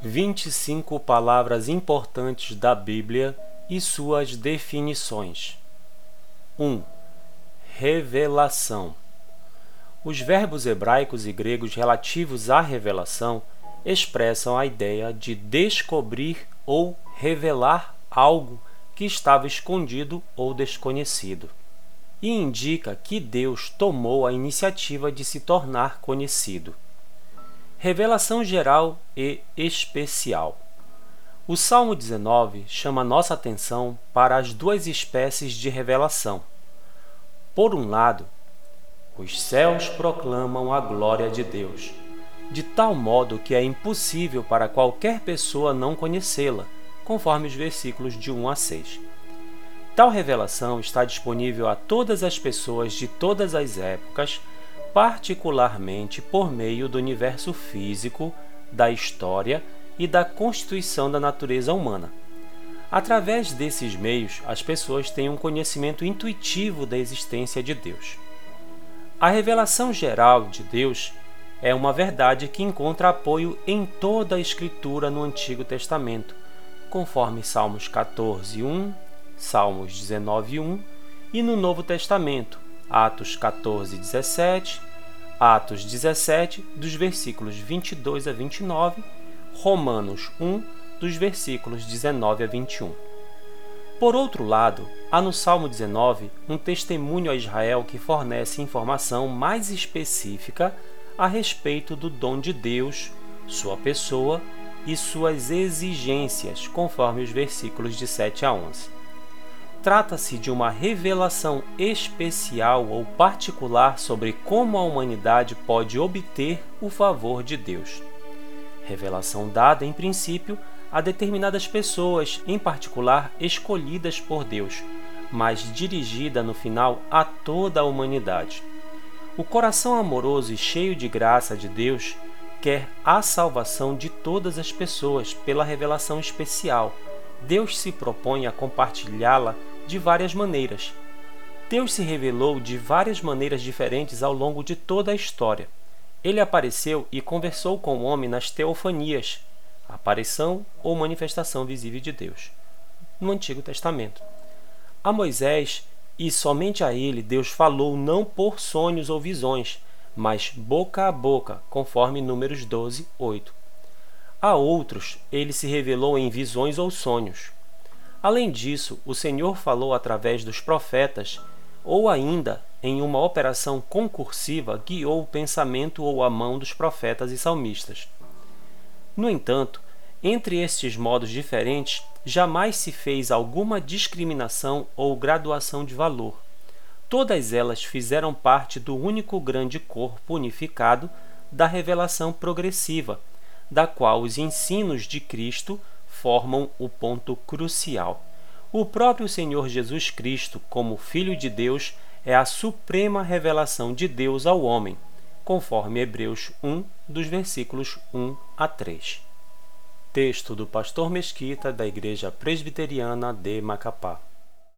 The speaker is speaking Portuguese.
25 palavras importantes da Bíblia e suas definições. 1. Revelação. Os verbos hebraicos e gregos relativos à revelação expressam a ideia de descobrir ou revelar algo que estava escondido ou desconhecido, e indica que Deus tomou a iniciativa de se tornar conhecido. Revelação geral e especial. O Salmo 19 chama nossa atenção para as duas espécies de revelação. Por um lado, os céus proclamam a glória de Deus, de tal modo que é impossível para qualquer pessoa não conhecê-la, conforme os versículos de 1 a 6. Tal revelação está disponível a todas as pessoas de todas as épocas particularmente por meio do universo físico, da história e da constituição da natureza humana. Através desses meios, as pessoas têm um conhecimento intuitivo da existência de Deus. A revelação geral de Deus é uma verdade que encontra apoio em toda a Escritura no Antigo Testamento, conforme Salmos 14, 1, Salmos 19, 1 e no Novo Testamento, Atos 14, 17, Atos 17, dos versículos 22 a 29, Romanos 1, dos versículos 19 a 21. Por outro lado, há no Salmo 19 um testemunho a Israel que fornece informação mais específica a respeito do dom de Deus, sua pessoa e suas exigências, conforme os versículos de 7 a 11. Trata-se de uma revelação especial ou particular sobre como a humanidade pode obter o favor de Deus. Revelação dada, em princípio, a determinadas pessoas, em particular escolhidas por Deus, mas dirigida no final a toda a humanidade. O coração amoroso e cheio de graça de Deus quer a salvação de todas as pessoas pela revelação especial. Deus se propõe a compartilhá-la de várias maneiras. Deus se revelou de várias maneiras diferentes ao longo de toda a história. Ele apareceu e conversou com o homem nas teofanias, aparição ou manifestação visível de Deus, no Antigo Testamento. A Moisés, e somente a ele, Deus falou não por sonhos ou visões, mas boca a boca, conforme Números 12, 8. A outros, ele se revelou em visões ou sonhos. Além disso, o Senhor falou através dos profetas, ou ainda, em uma operação concursiva, guiou o pensamento ou a mão dos profetas e salmistas. No entanto, entre estes modos diferentes, jamais se fez alguma discriminação ou graduação de valor. Todas elas fizeram parte do único grande corpo unificado da revelação progressiva, da qual os ensinos de Cristo formam o ponto crucial. O próprio Senhor Jesus Cristo, como Filho de Deus, é a suprema revelação de Deus ao homem, conforme Hebreus 1, dos versículos 1 a 3. Texto do Pastor Mesquita, da Igreja Presbiteriana de Macapá.